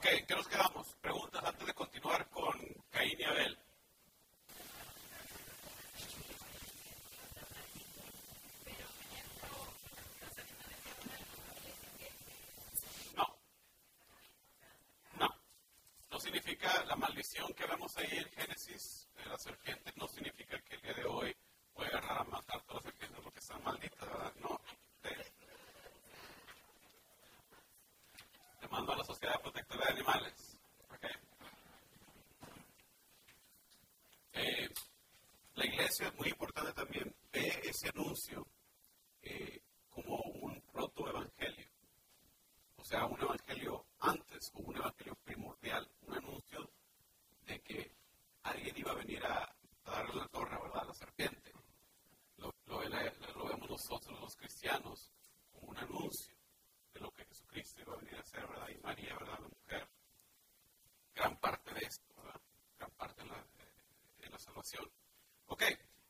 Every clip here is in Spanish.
Ok, ¿qué nos quedamos? Preguntas antes de continuar con Caín y Abel. No. No. No significa la maldición que vemos ahí en Génesis de la serpiente, no significa que el día de hoy cristianos, como un anuncio de lo que Jesucristo iba a venir a hacer, ¿verdad? Y María, ¿verdad? La mujer. Gran parte de esto, ¿verdad? Gran parte de la, de la salvación. Ok,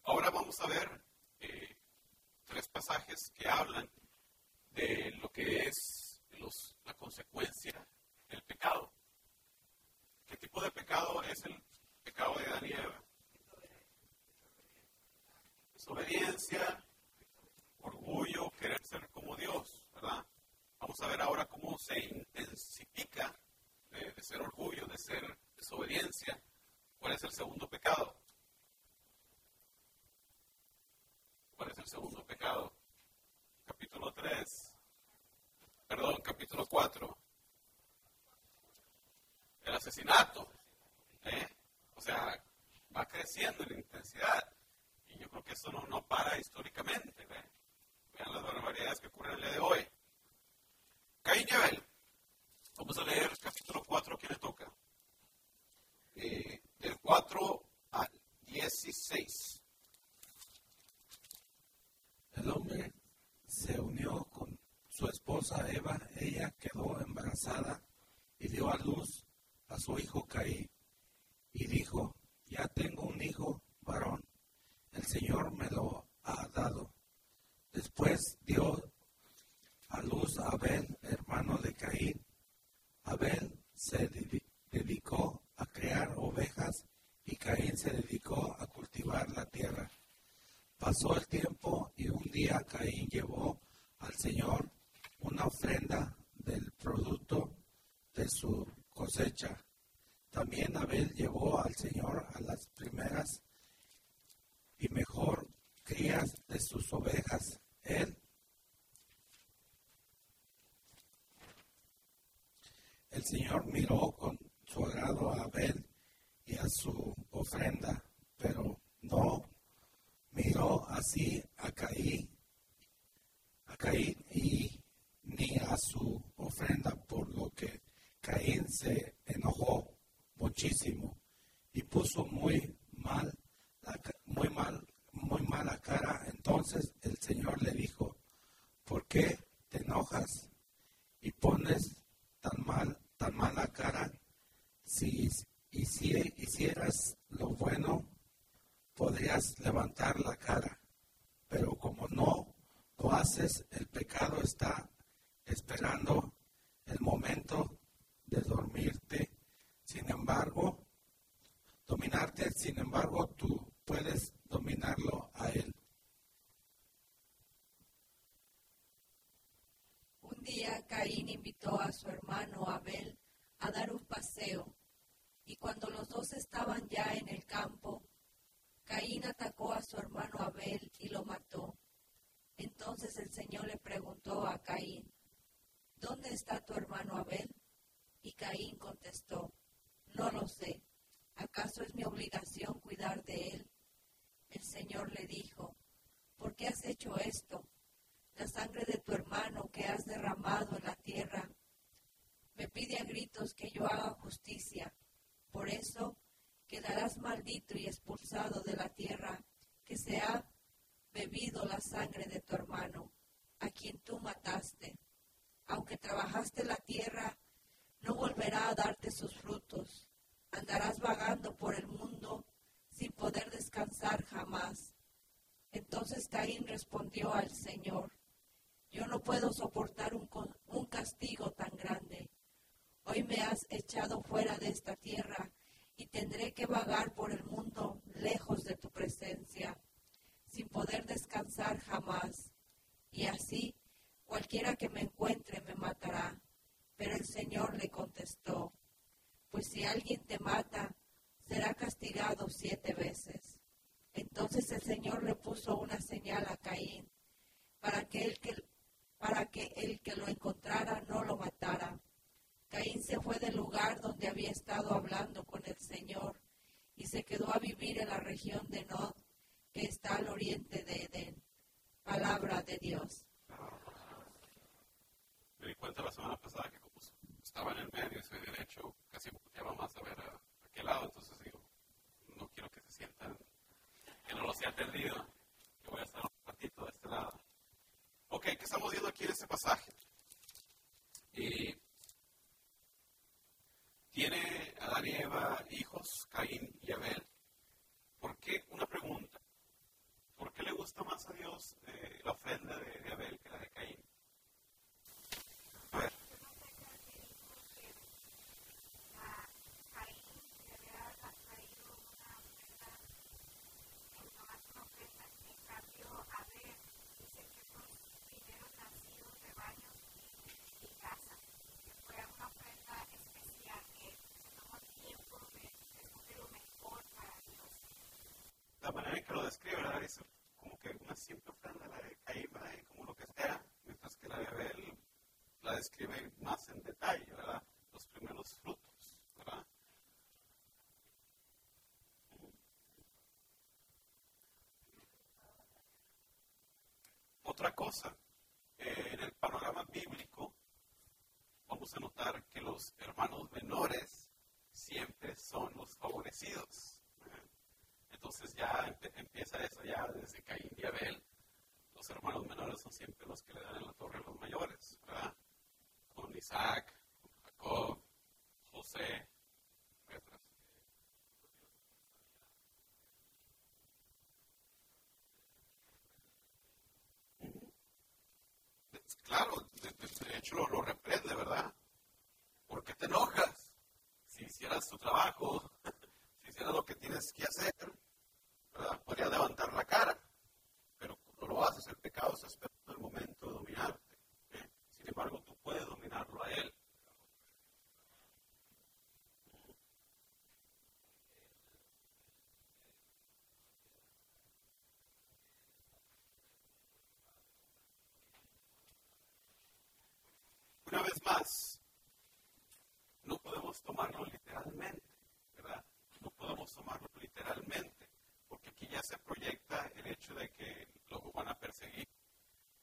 ahora vamos a ver eh, tres pasajes que hablan de lo que es los, la consecuencia del pecado. ¿Qué tipo de pecado es el pecado de Adán y Eva? Desobediencia, orgullo, querer ser como Dios, ¿verdad? Vamos a ver ahora cómo se intensifica de, de ser orgullo, de ser desobediencia. ¿Cuál es el segundo pecado? ¿Cuál es el segundo pecado? Capítulo 3. Perdón, capítulo 4. El asesinato. ¿eh? O sea, va creciendo en intensidad. Y yo creo que eso no, no para históricamente. ¿ve? Vean las barbaridades que ocurren el día de hoy. Caín y Abel. Vamos a leer el capítulo 4, ¿quién le toca? Eh, del 4 al 16. El hombre se unió con su esposa Eva, ella quedó embarazada y dio a luz su hijo Caín y dijo, ya tengo un hijo varón, el Señor me lo ha dado. Después dio a luz a Abel, hermano de Caín. Abel se dedicó a crear ovejas y Caín se dedicó a cultivar la tierra. Pasó el tiempo y un día Caín llevó al Señor una ofrenda del producto de su cosecha. También Abel llevó al Señor a las primeras y mejor crías de sus ovejas. Él El Señor miró con su agrado a Abel y a su ofrenda, pero no miró así a Caín, y ni a su ofrenda, por lo que Caín se enojó muchísimo y puso muy mal, muy mal, muy mala cara. Entonces el Señor le dijo, ¿por qué te enojas y pones tan mal, tan mala cara? Si, y si hicieras lo bueno, podrías levantar la cara. Pero como no lo haces, el pecado está esperando el momento de dormirte. Sin embargo, dominarte, sin embargo, tú puedes dominarlo a él. Un día Caín invitó a su hermano Abel a dar un paseo, y cuando los dos estaban ya en el campo, Caín atacó a su hermano Abel y lo mató. Entonces el Señor le preguntó a Caín, ¿Dónde está tu hermano Abel? Y Caín contestó, No lo sé. ¿Acaso es mi obligación cuidar de él? El Señor le dijo, ¿por qué has hecho esto? La sangre de tu hermano que has derramado en la tierra me pide a gritos que yo haga justicia. Por eso quedarás maldito y expulsado de la tierra que se ha bebido la sangre de tu hermano, a quien tú mataste. Aunque trabajaste la tierra, no volverá a darte sus frutos. Andarás vagando por el mundo sin poder descansar jamás. Entonces Caín respondió al Señor, yo no puedo soportar un, un castigo tan grande. Hoy me has echado fuera de esta tierra y tendré que vagar por el mundo lejos de tu presencia, sin poder descansar jamás. Y así cualquiera que me encuentre me matará. Pero el Señor le contestó, pues si alguien te mata, será castigado siete veces. Entonces el Señor le puso una señal a Caín para que el que, para que, el que lo encontrara no lo matara. Caín se fue del lugar donde había estado hablando con el Señor y se quedó a vivir en la región de Nod, que está al oriente de Edén. Palabra de Dios. Me di cuenta la semana pasada que estaba en el medio, ese derecho casi me más a ver a, qué lado, entonces digo, no quiero que se sientan, que no lo sea atendido, que voy a estar un ratito de este lado. Ok, ¿qué estamos viendo aquí en este pasaje? Y tiene Adán y Eva hijos, Caín y Abel. ¿Por qué? Una pregunta. ¿Por qué le gusta más a Dios eh, la ofrenda de, Abel que la de Caín? A ver. la manera en que lo describe, ¿verdad? Es como que una simple ofrenda la de Caín, como lo que sea, mientras que la de Abel la describe más en detalle, ¿verdad? Los primeros frutos, ¿verdad? Otra cosa, eh, en el panorama bíblico vamos a notar que los hermanos menores siempre son los favorecidos. Entonces ya empieza eso, ya desde Caín y Abel, los hermanos menores son siempre los que le dan en la torre a los mayores, ¿verdad? Con Isaac, con Jacob, José, Claro, de, hecho lo, lo, reprende, ¿verdad? ¿Por qué te enojas? Si hicieras tu trabajo, si hicieras lo que tienes que hacer, Podría levantar la cara, pero no lo haces. El pecado se espera en el momento de dominarte. ¿eh? Sin embargo, tú puedes dominarlo a él. Más, no podemos tomarlo literalmente, ¿verdad? No podemos tomarlo literalmente ya se proyecta el hecho de que los van a perseguir.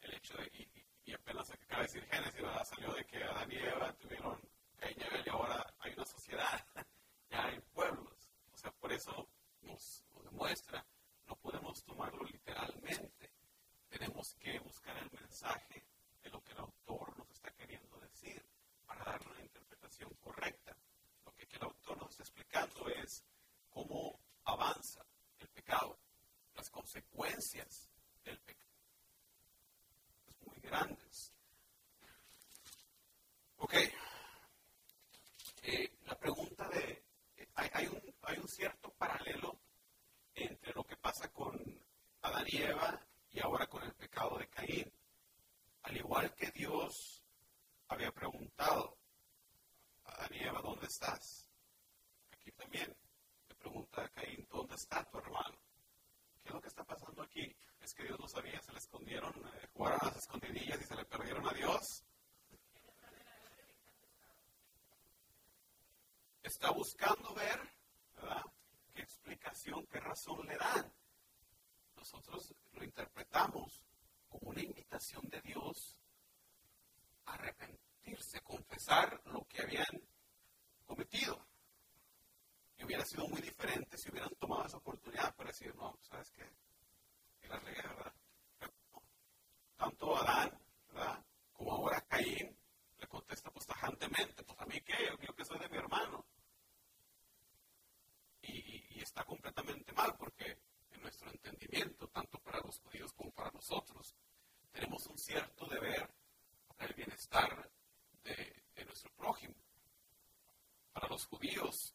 El hecho de, y, apenas acaba de decir Génesis, salió de que Adán y Eva tuvieron Caín y ahora hay una sociedad, ya hay pueblos. O sea, por eso nos, nos demuestra, no podemos tomarlo literalmente. Tenemos que buscar el mensaje evidencias Está buscando wheels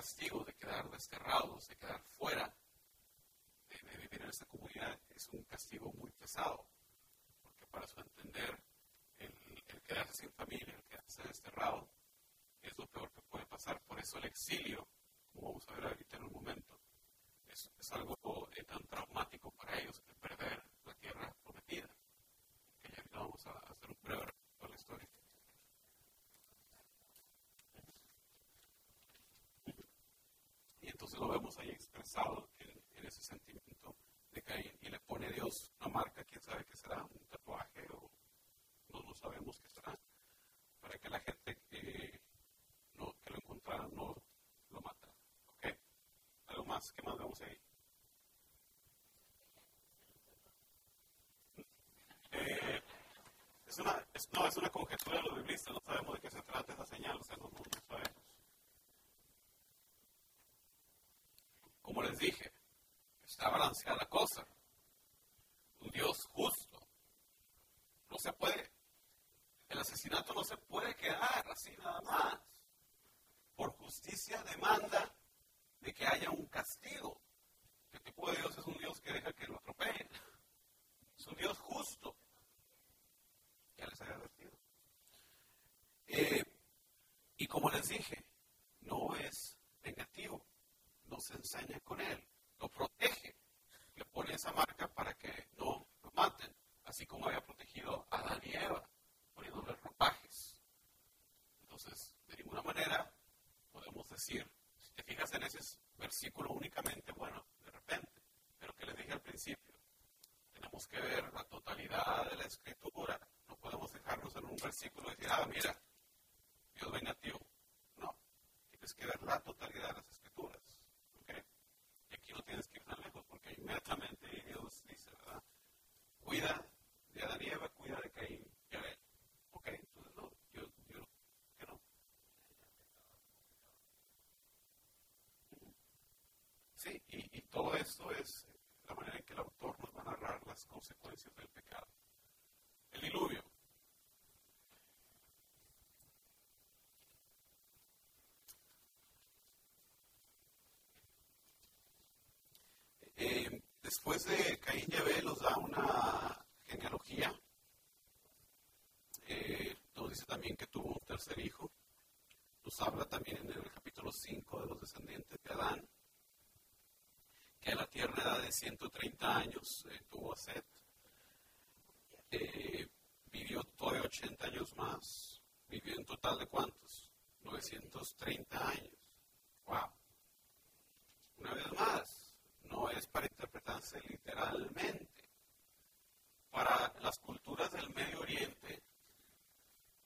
castigo de quedar desterrados, de quedar fuera de, vivir en esta comunidad, es un castigo muy pesado, porque para su entender, el, el quedarse sin familia, el quedarse desterrado, es lo peor que puede pasar. Por eso el exilio solid. Después de Caín y Abel nos da una genealogía. Eh, nos dice también que tuvo un tercer hijo. Nos habla también en el capítulo 5 de los descendientes de Adán que a la tierna edad de 130 años eh, tuvo a Seth. Eh, vivió todavía 80 años más. Vivió en total de cuántos? 930 años. ¡Wow! Una vez más, no es para interpretarse literalmente. Para las culturas del Medio Oriente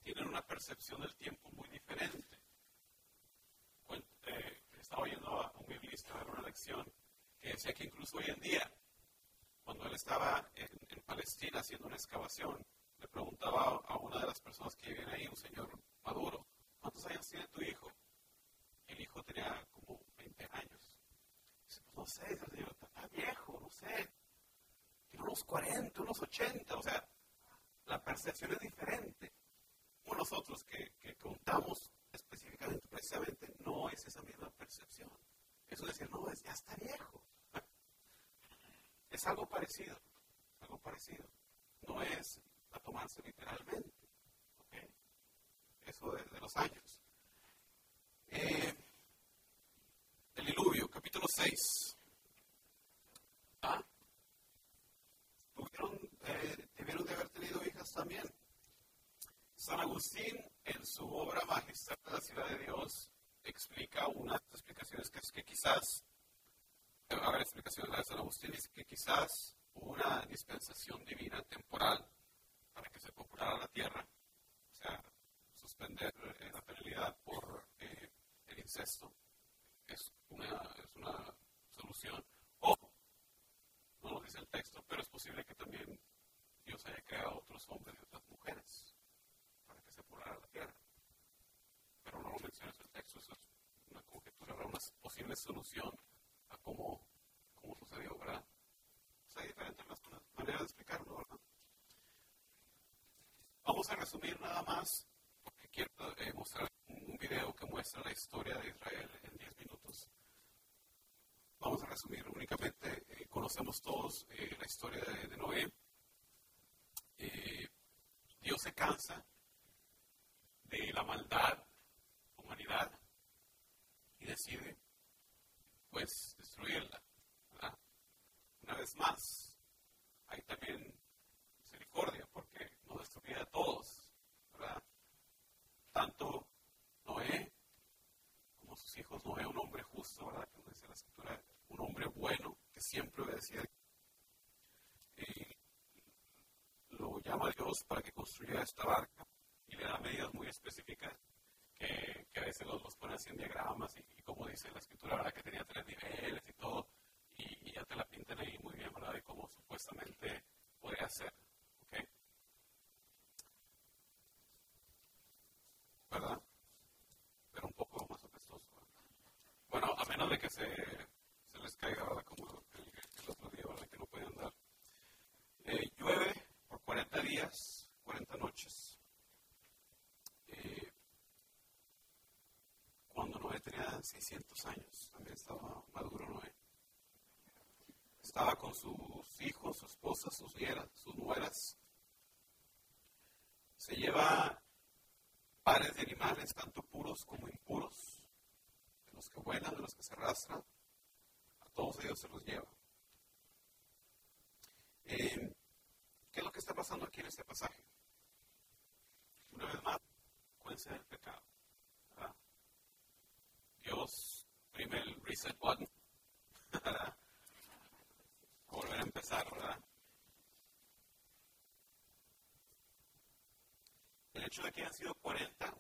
tienen una percepción del tiempo muy diferente. Eh, estaba oyendo a un biblista dar una lección que decía que incluso hoy en día, cuando él estaba en, Palestina haciendo una excavación, le preguntaba a una de las personas que viven ahí, un señor maduro, ¿cuántos años tiene tu hijo? el hijo tenía como 20 años. No sé, está viejo, no sé. Tiene unos 40, unos 80, o sea, la percepción es diferente. Como nosotros que, que contamos específicamente, precisamente, no es esa misma percepción. Eso decir, no, es, ya está viejo. Es algo parecido, algo parecido. No es a tomarse literalmente. Eso de, los años. Eh, el diluvio, capítulo 6. ¿Ah? ¿Tuvieron, eh, debieron de haber tenido hijas también. San Agustín, en su obra magistral de la ciudad de Dios, explica unas explicaciones que es que quizás a ver, explicaciones de San Agustín dice que quizás hubo una dispensación divina temporal para que se populara la tierra, o sea, suspender eh, la penalidad por eh, el incesto es una, es una solución. O, no lo dice el texto, pero es posible que también Dios haya creado otros hombres y otras mujeres para que se populara la tierra. Pero no lo menciona el texto, eso es una conjetura, una posible solución cómo, cómo sucedió, ¿verdad? O hay diferentes maneras de explicarlo, ¿verdad? Vamos a resumir nada más, porque quiero eh, mostrar un video que muestra la historia de Israel en 10 minutos. Vamos a resumir únicamente, eh, conocemos todos eh, la historia de, de Noé. Dios se cansa de la maldad, humanidad, y decide pues destruirla. ¿verdad? Una vez más, hay también misericordia porque no destruía a todos. ¿verdad? Tanto Noé como sus hijos, Noé, un hombre justo, ¿verdad? Que dice la escritura, un hombre bueno que siempre obedecía. Y lo llama Dios para que construya esta barca y le da medidas muy específicas que, que a veces los, los pone así en diagramas y, como dice la escritura, ¿verdad? que tenía tres niveles y todo, y, y, ya te la pintan ahí muy bien, ¿verdad? De cómo supuestamente podría ser, ¿ok? ¿Verdad? Pero un poco más apestoso. Bueno, a menos de que se, les caiga, ¿verdad? Como el, el otro día, ¿verdad? Que no pueden andar. Eh, llueve por 40 días, 40 noches. cuando Noé tenía 600 años, también estaba maduro Noé. Estaba con sus hijos, su esposa, sus nieras, sus nueras. Se lleva pares de animales, tanto puros como impuros, los que vuelan, de los que se arrastran, a todos ellos se los lleva. Eh, ¿Qué es lo que está pasando aquí en este pasaje? Una vez más, cuéntense del pecado. ¿verdad? Dios prime el reset button para volver a empezar, ¿verdad? El hecho de que hayan sido 40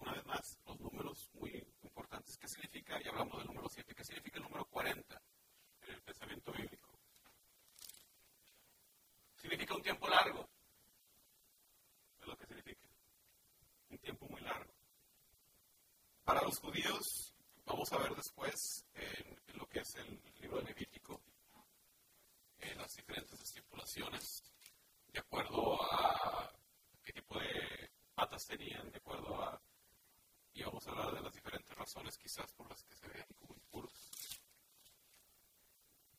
judíos, vamos a ver después en, lo que es el libro de Levítico, en las diferentes estipulaciones, de acuerdo a qué tipo de patas tenían, de acuerdo a... Y vamos a hablar de las diferentes razones quizás por las que se veían como impuros.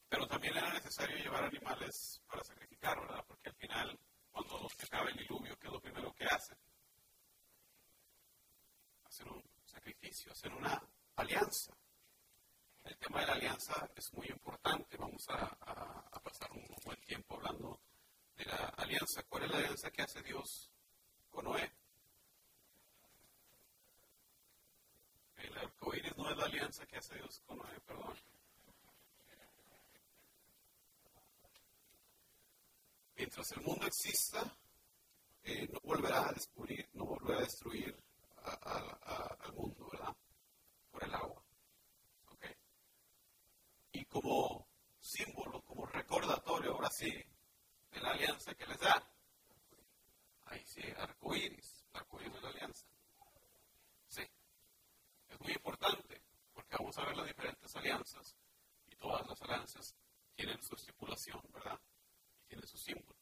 Pero también era necesario llevar animales para sacrificar, ¿verdad? Porque al final, cuando se acaba el diluvio, ¿qué es lo primero que hacen? Hacer un sacrificio, hacer una alianza. El tema de la alianza es muy importante. Vamos a, pasar un buen tiempo hablando de la alianza. ¿Cuál es la alianza que hace Dios con Noé? El arcoíris no es la alianza que hace Dios con Noé, perdón. Mientras el mundo exista, eh, no volverá a descubrir, no volverá a destruir al mundo, ¿verdad? Por el agua. ¿Ok? Y como símbolo, como recordatorio, ahora sí, de la alianza que les da, ahí sí, arcoíris, arcoíris de la alianza. Sí, es muy importante, vamos a ver las diferentes alianzas, y todas las alianzas tienen su estipulación, ¿verdad? Y tienen su símbolo.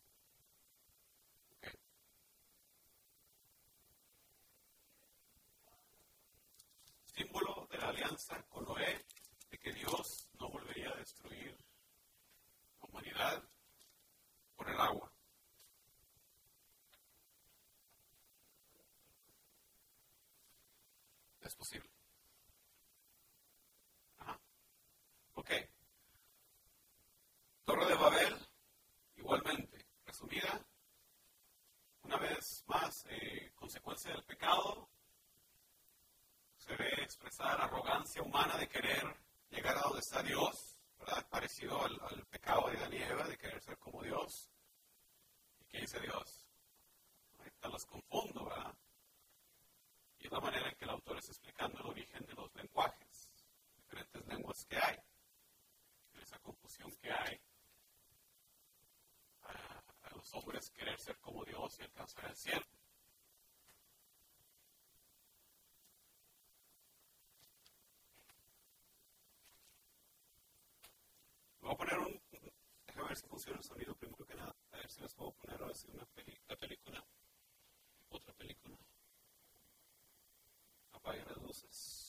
símbolo de la alianza con Noé, de que Dios no volvería a destruir la humanidad por el agua. Es posible. Ok. Torre de Babel, igualmente, resumida, una vez más, eh, consecuencia del pecado, se ve expresar arrogancia humana de querer llegar a donde está Dios, ¿verdad? Parecido al, pecado de Daniela, de querer ser como Dios. ¿Y qué dice Dios? Ahorita los confundo, ¿verdad? Y es la manera en que el autor está explicando el origen de los lenguajes, diferentes lenguas que hay, que hay a, los hombres querer ser como Dios y alcanzar el cielo. Voy a poner un. Déjame ver si funciona el sonido primero que nada. A ver si les puedo poner ahora sí una película. Otra película. Apague las luces.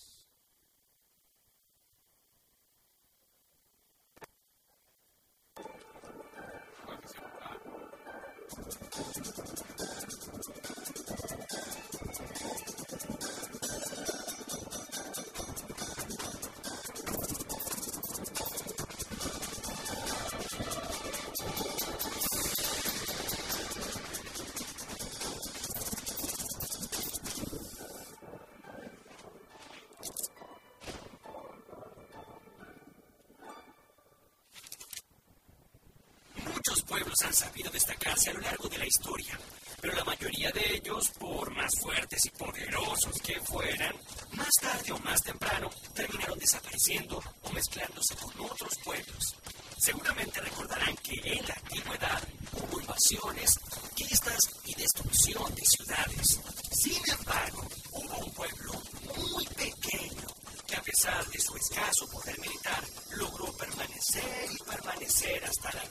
Han sabido destacarse a lo largo de la historia, pero la mayoría de ellos, por más fuertes y poderosos que fueran, más tarde o más temprano terminaron desapareciendo o mezclándose con otros pueblos. Seguramente recordarán que en la antigüedad hubo invasiones, conquistas y destrucción de ciudades. Sin embargo, hubo un pueblo muy pequeño que a pesar de su escaso poder militar, logró permanecer y permanecer hasta la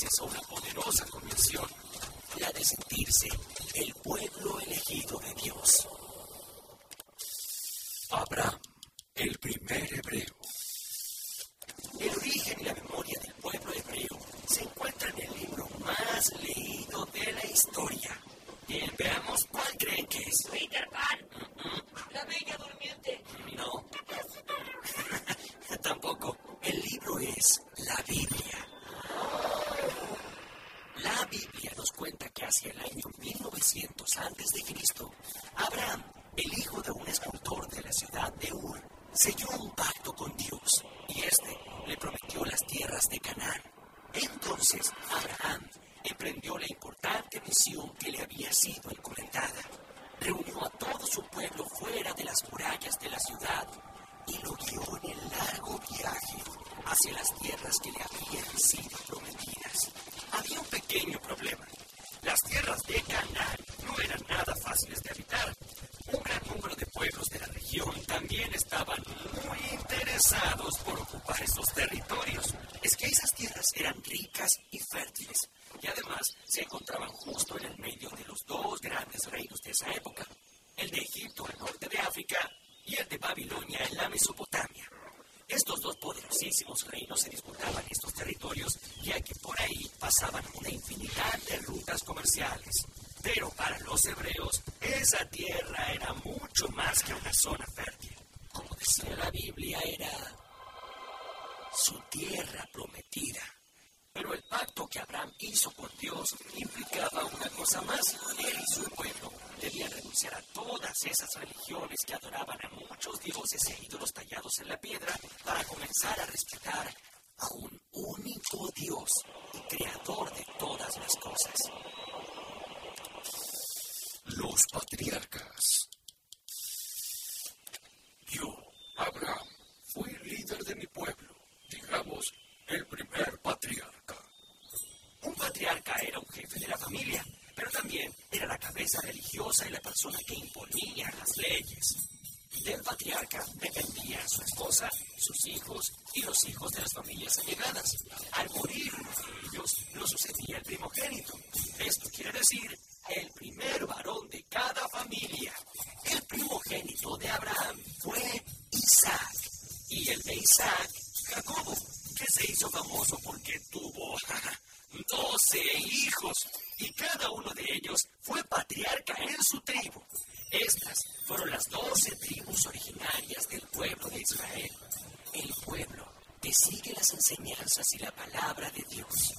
gracias a una poderosa convicción, la de sentirse Abraham, fui líder de mi pueblo, digamos, el primer patriarca. Un patriarca era un jefe de la familia, pero también era la cabeza religiosa y la persona que imponía las leyes. Del patriarca dependían su esposa, sus hijos y los hijos de las familias allegadas. Al morir uno de ellos, lo sucedía el primogénito. Esto quiere decir el primer varón de cada familia. El primogénito de Abraham fue Isaac y el de Isaac, Jacobo que se hizo famoso porque tuvo doce hijos y cada uno de ellos fue patriarca en su tribu. Estas fueron las doce tribus originarias del pueblo de Israel. El pueblo que sigue las enseñanzas y la palabra de Dios.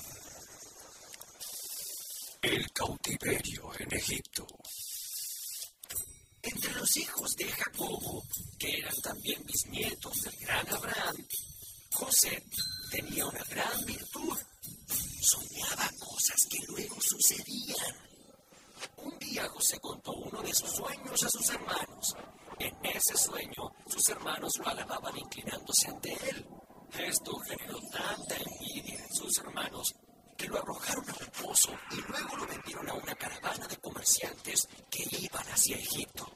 El cautiverio en Egipto. Entre los hijos de Jacobo, que eran también bisnietos del gran Abraham, José tenía una gran virtud. Soñaba cosas que luego sucedían. Un día José contó uno de sus sueños a sus hermanos. En ese sueño, sus hermanos lo alababan inclinándose ante él. Esto generó tanta envidia en sus hermanos que lo arrojaron a un pozo y luego lo vendieron a una caravana de comerciantes que iban hacia Egipto.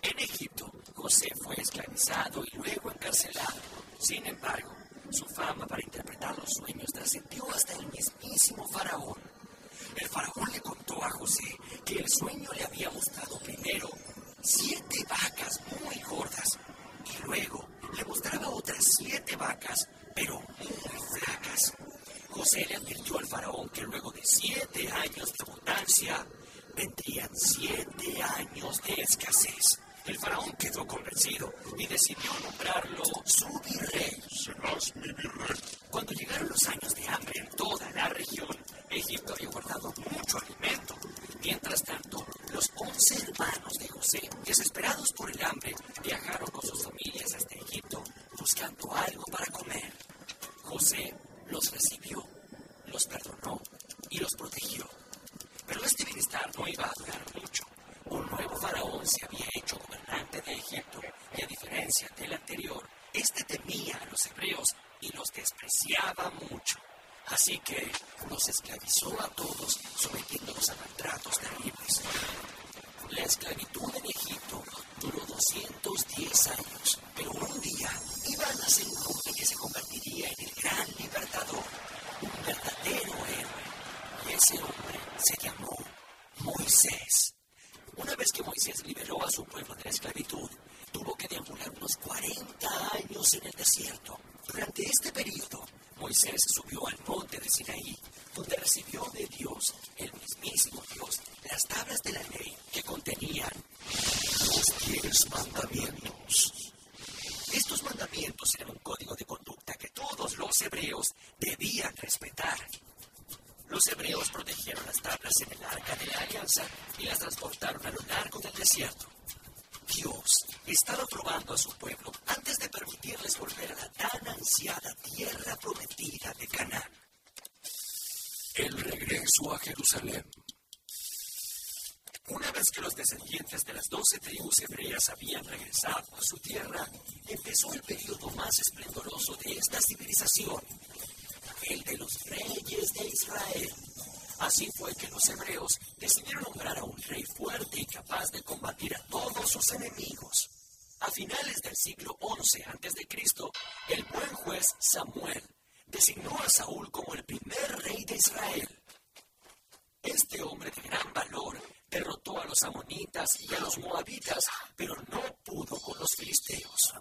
En Egipto, José fue esclavizado y luego encarcelado. Sin embargo, su fama para interpretar los sueños trascendió hasta el mismísimo faraón. El faraón le contó a José que el sueño le había mostrado primero siete vacas muy gordas y luego le mostraba otras siete vacas, pero muy flacas. José le advirtió al faraón que luego de siete años de abundancia vendrían siete años de escasez. El faraón quedó convencido y decidió nombrarlo su virrey. Serás mi virrey. Cuando llegaron los años de hambre en toda la región, Egipto había guardado mucho alimento. Mientras tanto, los once hermanos de José, desesperados por el hambre, viajaron con sus familias hasta Egipto buscando algo para comer. José los recibió, los perdonó y los protegió. Pero este bienestar no iba a durar mucho. Un nuevo faraón se había hecho gobernante de Egipto y a diferencia del anterior, este temía a los hebreos y los despreciaba mucho. Así que los esclavizó a todos, sometiéndolos a maltratos terribles. La esclavitud en Egipto duró 210 años, pero un día iba a nacer un hombre que se convertiría en el gran libertador, un verdadero héroe. Y ese hombre se llamó Moisés. Una vez que Moisés liberó a su pueblo de la esclavitud, tuvo que deambular unos 40 años en el desierto. Durante este periodo, Moisés subió al monte de Sinaí, donde recibió de Dios, el mismísimo Dios, las tablas de la ley que contenían los diez mandamientos. Estos mandamientos eran un código de conducta que todos los hebreos debían respetar. Los hebreos protegieron las tablas en el arca de la alianza y las transportaron a lo largo del desierto. Dios estaba probando a su pueblo antes de permitirles volver a la tan ansiada tierra prometida de Canaán. El regreso a Jerusalén. Una vez que los descendientes de las doce habían regresado a su tierra, empezó el periodo más esplendoroso de esta civilización, el de los reyes de Israel. Así fue que los hebreos decidieron nombrar a un rey fuerte y capaz de combatir a todos sus enemigos. A finales del siglo XI a.C., el buen juez Samuel designó a Saúl como el primer rey de Israel. Este hombre de gran valor derrotó a los amonitas y a los moabitas, pero no pudo con los filisteos.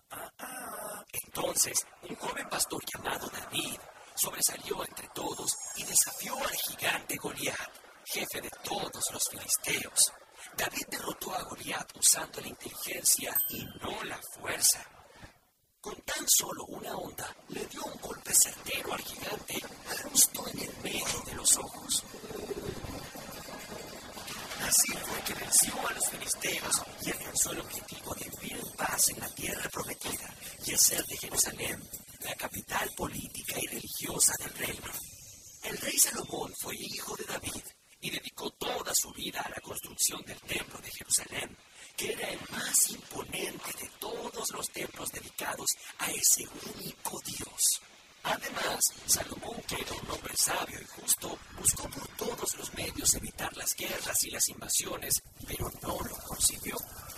Entonces, un joven pastor llamado David sobresalió entre todos y desafió al gigante Goliat, jefe de todos los filisteos. David derrotó a Goliat usando la inteligencia y no la fuerza. Con tan solo una onda, le dio un golpe certero al gigante justo en el medio de los ojos. Así fue que venció a los filisteos y alcanzó el objetivo de vivir en paz en la tierra prometida y hacer de Jerusalén la capital política y religiosa del reino. El rey Salomón fue hijo de David y dedicó toda su vida a la construcción del templo de Jerusalén, que era el más imponente de todos los templos dedicados a ese único Dios. Además, Salomón, que era un hombre sabio y justo, buscó por todos los medios evitar las guerras y las invasiones, pero no lo consiguió.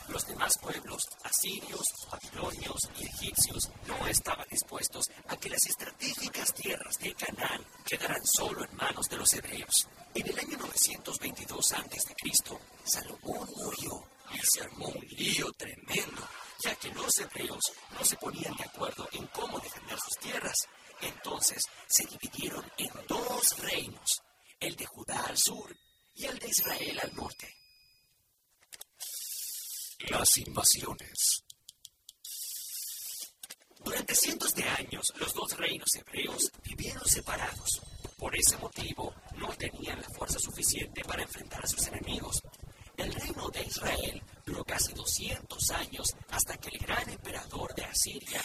Los demás pueblos, asirios, babilonios y egipcios, no estaban dispuestos a que las estratégicas tierras de Canaán quedaran solo en manos de los hebreos. En el año 922 a.C., Salomón murió y se armó un lío tremendo, ya que los hebreos no se ponían de acuerdo en cómo defender sus tierras entonces se dividieron en dos reinos, el de Judá al sur y el de Israel al norte. Las invasiones. Durante cientos de años, los dos reinos hebreos vivieron separados. Por ese motivo, no tenían la fuerza suficiente para enfrentar a sus enemigos. El reino de Israel duró casi 200 años hasta que el gran emperador de Asiria,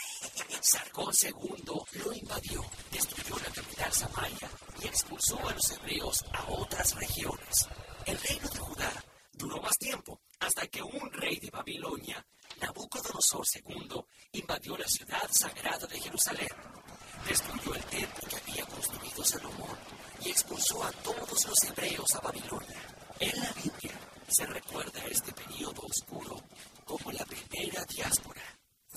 Sargón II, lo invadió, destruyó la capital Samaria y expulsó a los hebreos a otras regiones. El reino de Judá duró más tiempo hasta que un rey de Babilonia, Nabucodonosor II, invadió la ciudad sagrada de Jerusalén, destruyó el templo que había construido Salomón a todos los hebreos a Babilonia. En la Biblia, se recuerda este periodo oscuro como la primera diáspora.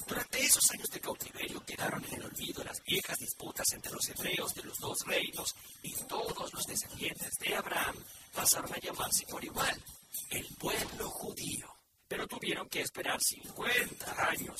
Durante esos años de cautiverio quedaron en el olvido las viejas disputas entre los hebreos de los dos reinos y todos los descendientes de Abraham pasaron a llamarse por igual el pueblo judío. Pero tuvieron que esperar 50 años